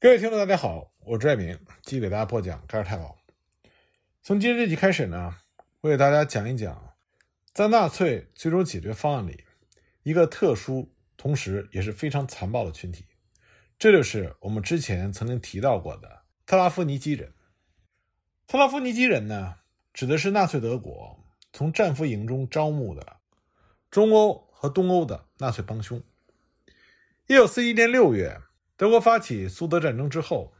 各位听众，大家好，我是朱爱明，继续给大家播讲盖尔太保。从今日这集开始呢，我给大家讲一讲，在纳粹最终解决方案里，一个特殊，同时也是非常残暴的群体，这就是我们之前曾经提到过的特拉夫尼基人。特拉夫尼基人呢，指的是纳粹德国从战俘营中招募的中欧和东欧的纳粹帮凶。一九四一年六月。德国发起苏德战争之后，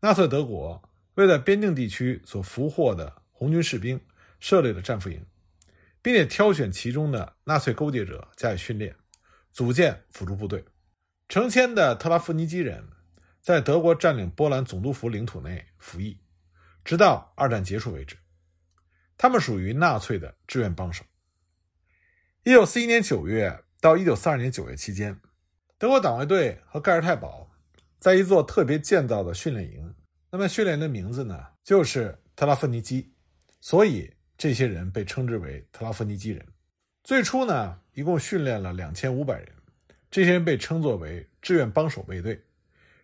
纳粹德国为在边境地区所俘获的红军士兵设立了战俘营，并且挑选其中的纳粹勾结者加以训练，组建辅助部队。成千的特拉夫尼基人在德国占领波兰总督府领土内服役，直到二战结束为止。他们属于纳粹的志愿帮手。一九四一年九月到一九四二年九月期间，德国党卫队和盖尔太保。在一座特别建造的训练营，那么训练的名字呢，就是特拉夫尼基，所以这些人被称之为特拉夫尼基人。最初呢，一共训练了两千五百人，这些人被称作为志愿帮手卫队。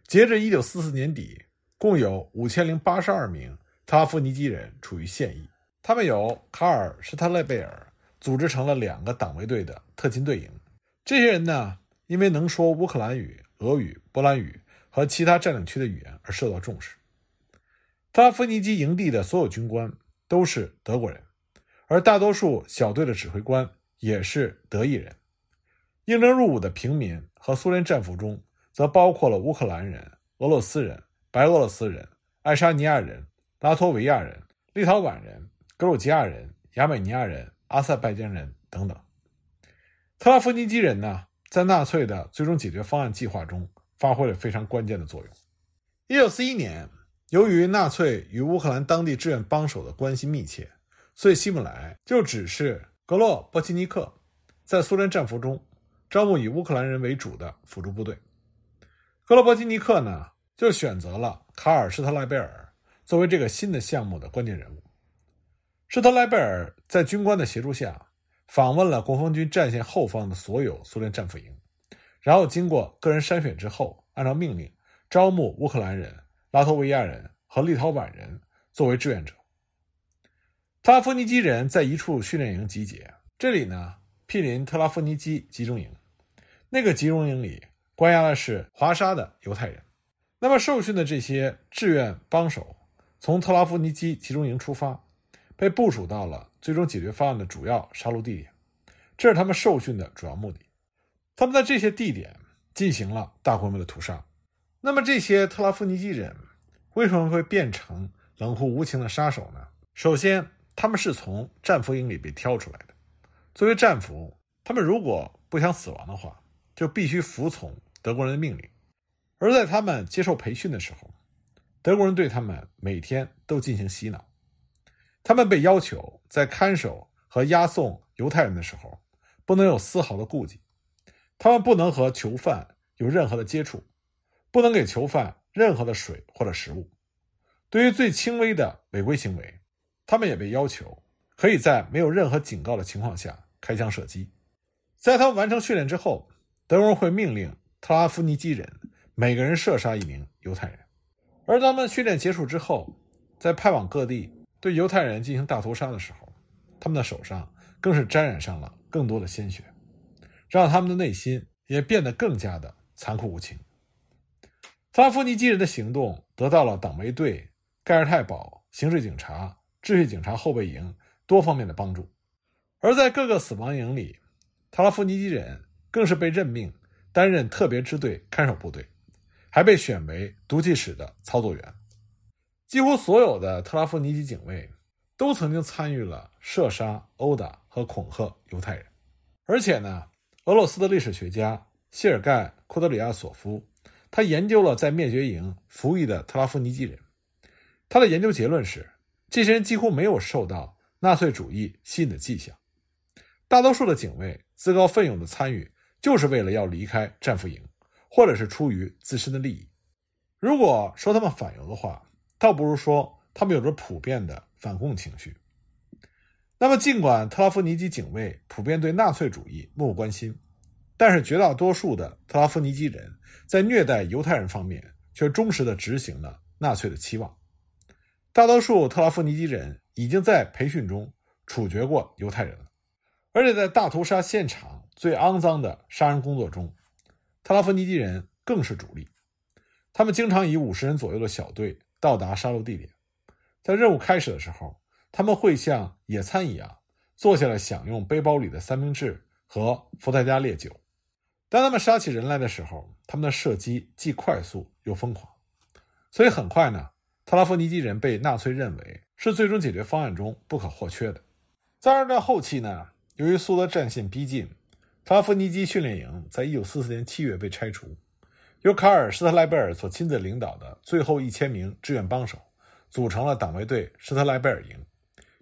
截至一九四四年底，共有五千零八十二名特拉夫尼基人处于现役，他们由卡尔施特勒贝尔组织成了两个党卫队的特勤队营。这些人呢，因为能说乌克兰语、俄语、波兰语。和其他占领区的语言而受到重视。特拉夫尼基营地的所有军官都是德国人，而大多数小队的指挥官也是德裔人。应征入伍的平民和苏联战俘中，则包括了乌克兰人、俄罗斯人、白俄罗斯人、爱沙尼亚人、拉脱维亚人、立陶宛人、格鲁吉亚人、亚美尼亚人、阿塞拜疆人等等。特拉夫尼基人呢，在纳粹的最终解决方案计划中。发挥了非常关键的作用。一九四一年，由于纳粹与乌克兰当地志愿帮手的关系密切，所以希姆莱就指示格洛波奇尼克在苏联战俘中招募以乌克兰人为主的辅助部队。格洛波奇尼克呢，就选择了卡尔施特赖贝尔作为这个新的项目的关键人物。施特赖贝尔在军官的协助下，访问了国防军战线后方的所有苏联战俘营。然后经过个人筛选之后，按照命令招募乌克兰人、拉脱维亚人和立陶宛人作为志愿者。特拉夫尼基人在一处训练营集结，这里呢毗邻特拉夫尼基集中营。那个集中营里关押的是华沙的犹太人。那么受训的这些志愿帮手从特拉夫尼基集中营出发，被部署到了最终解决方案的主要杀戮地点，这是他们受训的主要目的。他们在这些地点进行了大规模的屠杀。那么，这些特拉夫尼基人为什么会变成冷酷无情的杀手呢？首先，他们是从战俘营里被挑出来的。作为战俘，他们如果不想死亡的话，就必须服从德国人的命令。而在他们接受培训的时候，德国人对他们每天都进行洗脑。他们被要求在看守和押送犹太人的时候，不能有丝毫的顾忌。他们不能和囚犯有任何的接触，不能给囚犯任何的水或者食物。对于最轻微的违规行为，他们也被要求可以在没有任何警告的情况下开枪射击。在他们完成训练之后，德国人会命令特拉夫尼基人每个人射杀一名犹太人。而当他们训练结束之后，在派往各地对犹太人进行大屠杀的时候，他们的手上更是沾染上了更多的鲜血。让他们的内心也变得更加的残酷无情。特拉夫尼基人的行动得到了党卫队、盖尔泰堡、刑事警察、秩序警察后备营多方面的帮助，而在各个死亡营里，特拉夫尼基人更是被任命担任特别支队看守部队，还被选为毒气室的操作员。几乎所有的特拉夫尼基警卫都曾经参与了射杀、殴打和恐吓犹太人，而且呢。俄罗斯的历史学家谢尔盖·库德里亚索夫，他研究了在灭绝营服役的特拉夫尼基人。他的研究结论是，这些人几乎没有受到纳粹主义吸引的迹象。大多数的警卫自告奋勇的参与，就是为了要离开战俘营，或者是出于自身的利益。如果说他们反犹的话，倒不如说他们有着普遍的反共情绪。那么，尽管特拉夫尼基警卫普遍对纳粹主义漠不关心，但是绝大多数的特拉夫尼基人在虐待犹太人方面却忠实地执行了纳粹的期望。大多数特拉夫尼基人已经在培训中处决过犹太人了，而且在大屠杀现场最肮脏的杀人工作中，特拉夫尼基人更是主力。他们经常以五十人左右的小队到达杀戮地点，在任务开始的时候，他们会像野餐一样坐下来享用背包里的三明治和伏特加烈酒。当他们杀起人来的时候，他们的射击既快速又疯狂，所以很快呢，特拉夫尼基人被纳粹认为是最终解决方案中不可或缺的。在二战后期呢，由于苏德战线逼近，特拉夫尼基训练营在一九四四年七月被拆除。由卡尔·施特莱贝尔所亲自领导的最后一千名志愿帮手，组成了党卫队施特莱贝尔营，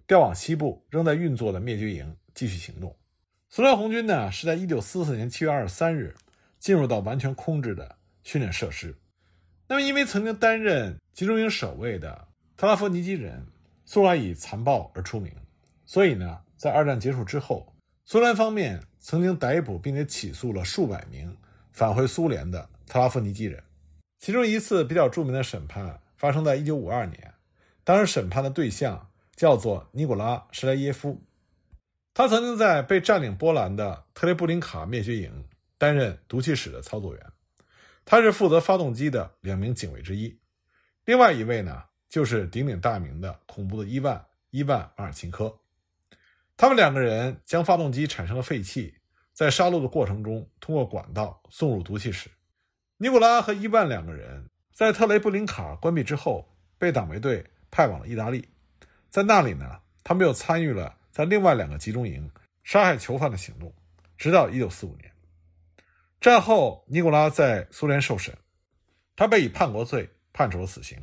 调往西部仍在运作的灭绝营继续行动。苏联红军呢，是在1944年7月23日进入到完全空置的训练设施。那么，因为曾经担任集中营守卫的特拉夫尼基人素来以残暴而出名，所以呢，在二战结束之后，苏联方面曾经逮捕并且起诉了数百名返回苏联的。特拉夫尼基人，其中一次比较著名的审判发生在1952年。当时审判的对象叫做尼古拉·施莱耶夫，他曾经在被占领波兰的特雷布林卡灭绝营担任毒气室的操作员，他是负责发动机的两名警卫之一。另外一位呢，就是鼎鼎大名的恐怖的伊万·伊万·马尔钦科。他们两个人将发动机产生的废气，在杀戮的过程中通过管道送入毒气室。尼古拉和伊万两个人在特雷布林卡关闭之后，被党卫队派往了意大利。在那里呢，他们又参与了在另外两个集中营杀害囚犯的行动，直到1945年。战后，尼古拉在苏联受审，他被以叛国罪判处了死刑。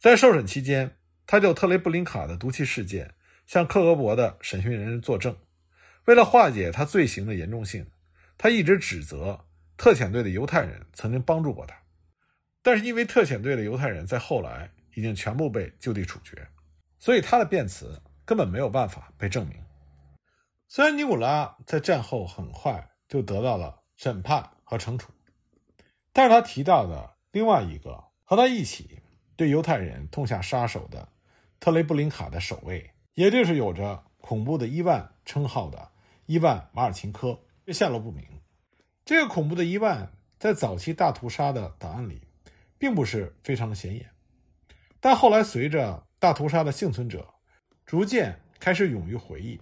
在受审期间，他就特雷布林卡的毒气事件向克格勃的审讯人员作证。为了化解他罪行的严重性，他一直指责。特遣队的犹太人曾经帮助过他，但是因为特遣队的犹太人在后来已经全部被就地处决，所以他的辩词根本没有办法被证明。虽然尼古拉在战后很快就得到了审判和惩处，但是他提到的另外一个和他一起对犹太人痛下杀手的特雷布林卡的守卫，也就是有着恐怖的伊万称号的伊万马尔钦科，却下落不明。这个恐怖的伊万在早期大屠杀的档案里，并不是非常的显眼，但后来随着大屠杀的幸存者逐渐开始勇于回忆，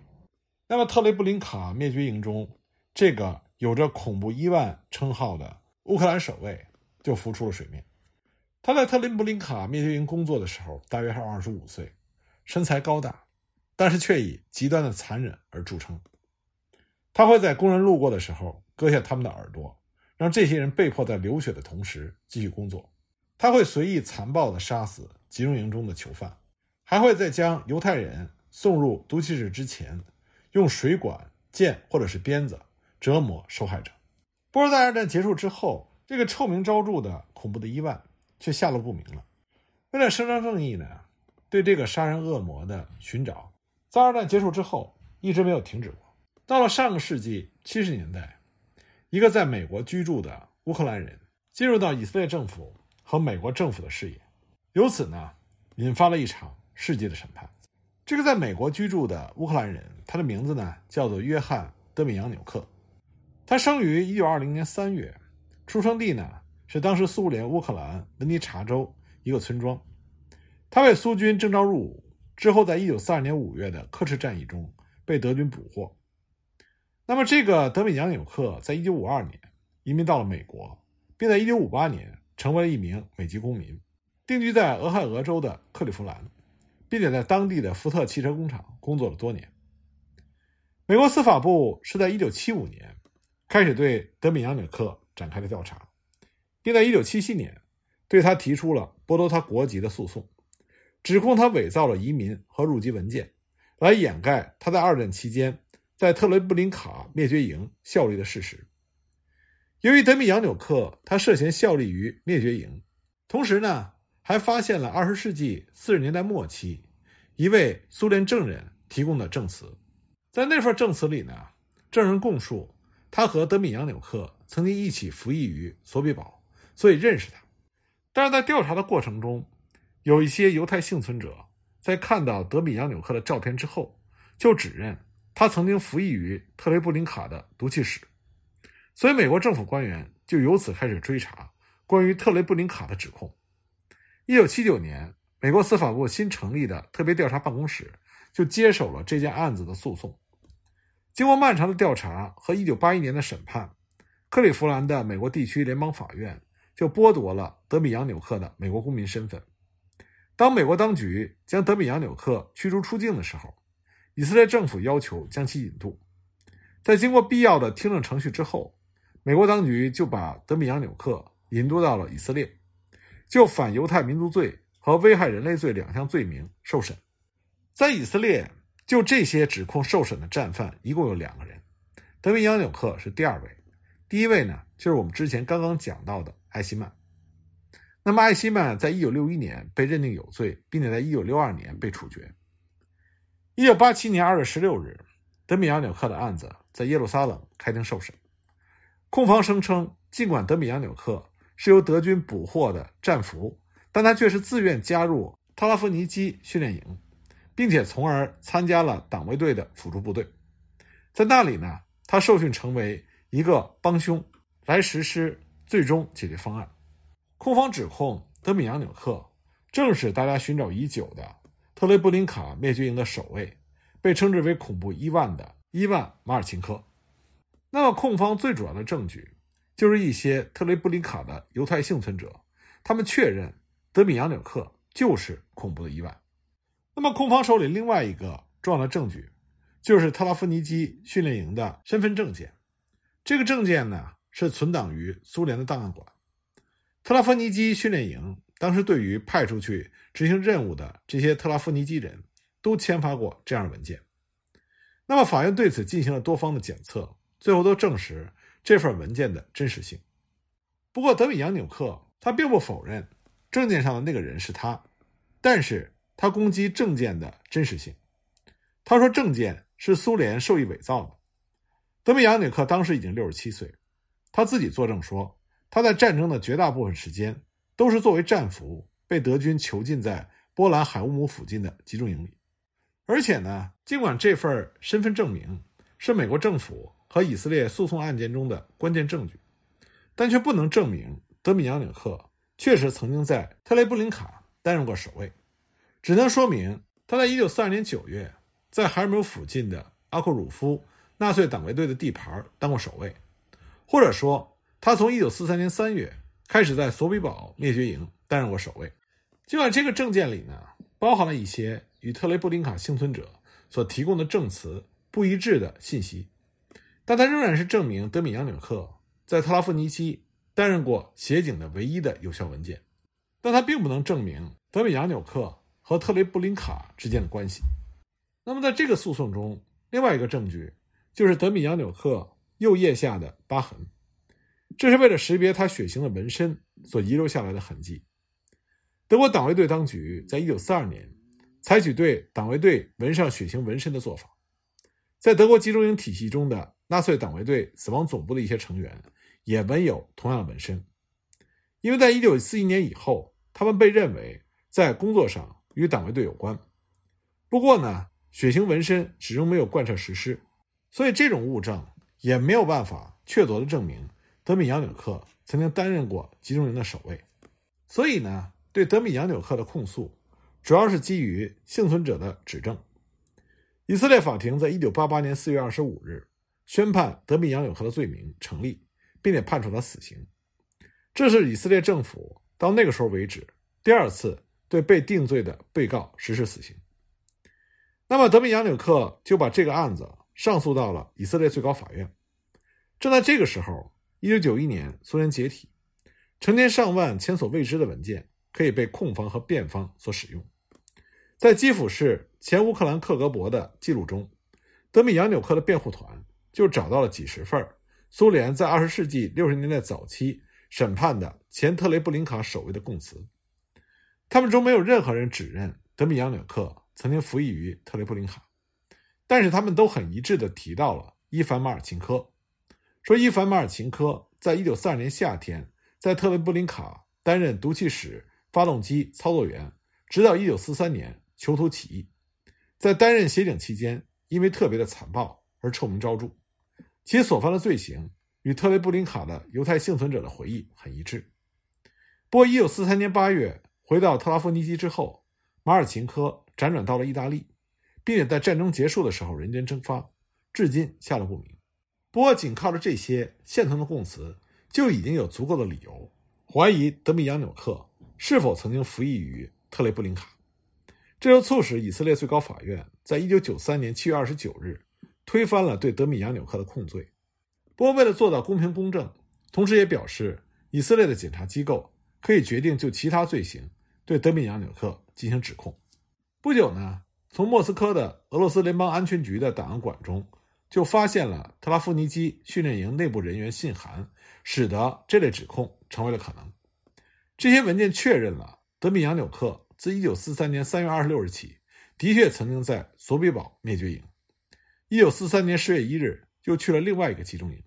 那么特雷布林卡灭绝营中这个有着恐怖伊万称号的乌克兰守卫就浮出了水面。他在特雷布林卡灭绝营工作的时候，大约是二十五岁，身材高大，但是却以极端的残忍而著称。他会在工人路过的时候。割下他们的耳朵，让这些人被迫在流血的同时继续工作。他会随意残暴地杀死集中营中的囚犯，还会在将犹太人送入毒气室之前，用水管、剑或者是鞭子折磨受害者。不过，在二战结束之后，这个臭名昭著的恐怖的伊万却下落不明了。为了伸张正义呢，对这个杀人恶魔的寻找，在二战结束之后一直没有停止过。到了上个世纪七十年代。一个在美国居住的乌克兰人进入到以色列政府和美国政府的视野，由此呢，引发了一场世界的审判。这个在美国居住的乌克兰人，他的名字呢叫做约翰·德米扬纽克，他生于1920年3月，出生地呢是当时苏联乌克兰文尼察州一个村庄。他被苏军征召入伍之后，在1942年5月的克赤战役中被德军捕获。那么，这个德米扬纽克在1952年移民到了美国，并在1958年成为了一名美籍公民，定居在俄亥俄州的克利夫兰，并且在当地的福特汽车工厂工作了多年。美国司法部是在1975年开始对德米扬纽克展开了调查，并在1977年对他提出了剥夺他国籍的诉讼，指控他伪造了移民和入籍文件，来掩盖他在二战期间。在特雷布林卡灭绝营效力的事实。由于德米扬纽克他涉嫌效力于灭绝营，同时呢还发现了二十世纪四十年代末期一位苏联证人提供的证词。在那份证词里呢，证人供述他和德米扬纽克曾经一起服役于索比堡，所以认识他。但是在调查的过程中，有一些犹太幸存者在看到德米扬纽克的照片之后，就指认他曾经服役于特雷布林卡的毒气室，所以美国政府官员就由此开始追查关于特雷布林卡的指控。一九七九年，美国司法部新成立的特别调查办公室就接手了这件案子的诉讼。经过漫长的调查和一九八一年的审判，克利夫兰的美国地区联邦法院就剥夺了德米扬纽克的美国公民身份。当美国当局将德米扬纽克驱逐出境的时候，以色列政府要求将其引渡。在经过必要的听证程序之后，美国当局就把德米扬纽克引渡到了以色列。就反犹太民族罪和危害人类罪两项罪名受审，在以色列就这些指控受审的战犯一共有两个人，德米扬纽克是第二位，第一位呢就是我们之前刚刚讲到的艾希曼。那么艾希曼在一九六一年被认定有罪，并且在一九六二年被处决。一九八七年二月十六日，德米扬纽克的案子在耶路撒冷开庭受审，控方声称，尽管德米扬纽克。是由德军捕获的战俘，但他却是自愿加入特拉夫尼基训练营，并且从而参加了党卫队的辅助部队。在那里呢，他受训成为一个帮凶，来实施最终解决方案。控方指控德米扬纽克正是大家寻找已久的特雷布林卡灭绝营的守卫，被称之为“恐怖伊万”的伊万·马尔钦科。那么，控方最主要的证据。就是一些特雷布林卡的犹太幸存者，他们确认德米扬纽克就是恐怖的意外。那么，控方手里另外一个重要的证据，就是特拉夫尼基训练营的身份证件。这个证件呢，是存档于苏联的档案馆。特拉夫尼基训练营当时对于派出去执行任务的这些特拉夫尼基人都签发过这样的文件。那么，法院对此进行了多方的检测，最后都证实。这份文件的真实性。不过，德米扬纽克他并不否认证件上的那个人是他，但是他攻击证件的真实性。他说证件是苏联授意伪造的。德米扬纽克当时已经六十七岁，他自己作证说，他在战争的绝大部分时间都是作为战俘被德军囚禁在波兰海乌姆附近的集中营里。而且呢，尽管这份身份证明是美国政府。和以色列诉讼案件中的关键证据，但却不能证明德米扬纽克确实曾经在特雷布林卡担任过守卫，只能说明他在1942年9月在海尔姆附近的阿库鲁夫纳粹党卫队的地盘当过守卫，或者说他从1943年3月开始在索比堡灭绝营担任过守卫。尽管这个证件里呢包含了一些与特雷布林卡幸存者所提供的证词不一致的信息。但它仍然是证明德米扬纽克在特拉夫尼基担任过协警的唯一的有效文件，但它并不能证明德米扬纽克和特雷布林卡之间的关系。那么，在这个诉讼中，另外一个证据就是德米扬纽克右腋下的疤痕，这是为了识别他血型的纹身所遗留下来的痕迹。德国党卫队当局在1942年采取对党卫队纹上血型纹身的做法，在德国集中营体系中的。纳粹党卫队死亡总部的一些成员也纹有同样的纹身，因为在一九四一年以后，他们被认为在工作上与党卫队有关。不过呢，血型纹身始终没有贯彻实施，所以这种物证也没有办法确凿的证明德米扬纽克曾经担任过集中营的守卫。所以呢，对德米扬纽克的控诉主要是基于幸存者的指证。以色列法庭在一九八八年四月二十五日。宣判德米扬纽克的罪名成立，并且判处他死刑。这是以色列政府到那个时候为止第二次对被定罪的被告实施死刑。那么，德米扬纽克就把这个案子上诉到了以色列最高法院。正在这个时候，1991年苏联解体，成千上万前所未知的文件可以被控方和辩方所使用。在基辅市前乌克兰克格勃的记录中，德米扬纽克的辩护团。就找到了几十份苏联在二十世纪六十年代早期审判的前特雷布林卡守卫的供词，他们中没有任何人指认德米扬纽克曾经服役于特雷布林卡，但是他们都很一致地提到了伊凡马尔钦科，说伊凡马尔钦科在一九四二年夏天在特雷布林卡担任毒气室发动机操作员，直到1943年囚徒起义。在担任协警期间，因为特别的残暴而臭名昭著，其所犯的罪行与特雷布林卡的犹太幸存者的回忆很一致。不过，1943年8月回到特拉夫尼基之后，马尔琴科辗转到了意大利，并且在战争结束的时候人间蒸发，至今下落不明。不过，仅靠着这些现成的供词，就已经有足够的理由怀疑德米扬纽克是否曾经服役于特雷布林卡。这就促使以色列最高法院在一九九三年七月二十九日推翻了对德米扬纽克的控罪。不过，为了做到公平公正，同时也表示以色列的检察机构可以决定就其他罪行对德米扬纽克进行指控。不久呢，从莫斯科的俄罗斯联邦安全局的档案馆中就发现了特拉夫尼基训练营内部人员信函，使得这类指控成为了可能。这些文件确认了德米扬纽克。自1943年3月26日起，的确曾经在索比堡灭绝营。1943年10月1日，又去了另外一个集中营。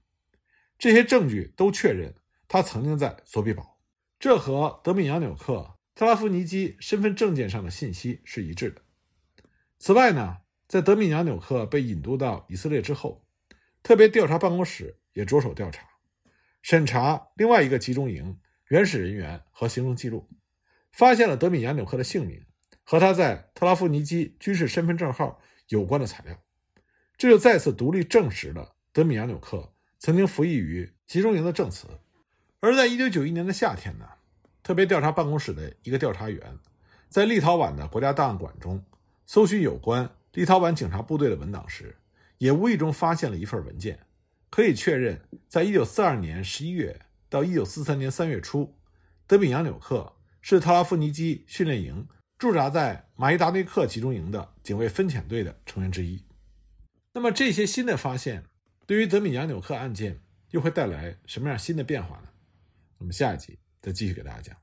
这些证据都确认他曾经在索比堡，这和德米扬纽克特拉夫尼基身份证件上的信息是一致的。此外呢，在德米扬纽克被引渡到以色列之后，特别调查办公室也着手调查、审查另外一个集中营原始人员和行动记录。发现了德米扬纽克的姓名和他在特拉夫尼基军事身份证号有关的材料，这就再次独立证实了德米扬纽克曾经服役于集中营的证词。而在一九九一年的夏天呢，特别调查办公室的一个调查员在立陶宛的国家档案馆中搜寻有关立陶宛警察部队的文档时，也无意中发现了一份文件，可以确认，在一九四二年十一月到一九四三年三月初，德米扬纽克。是特拉夫尼基训练营驻扎在马伊达内克集中营的警卫分遣队的成员之一。那么这些新的发现对于德米扬纽克案件又会带来什么样新的变化呢？我们下一集再继续给大家讲。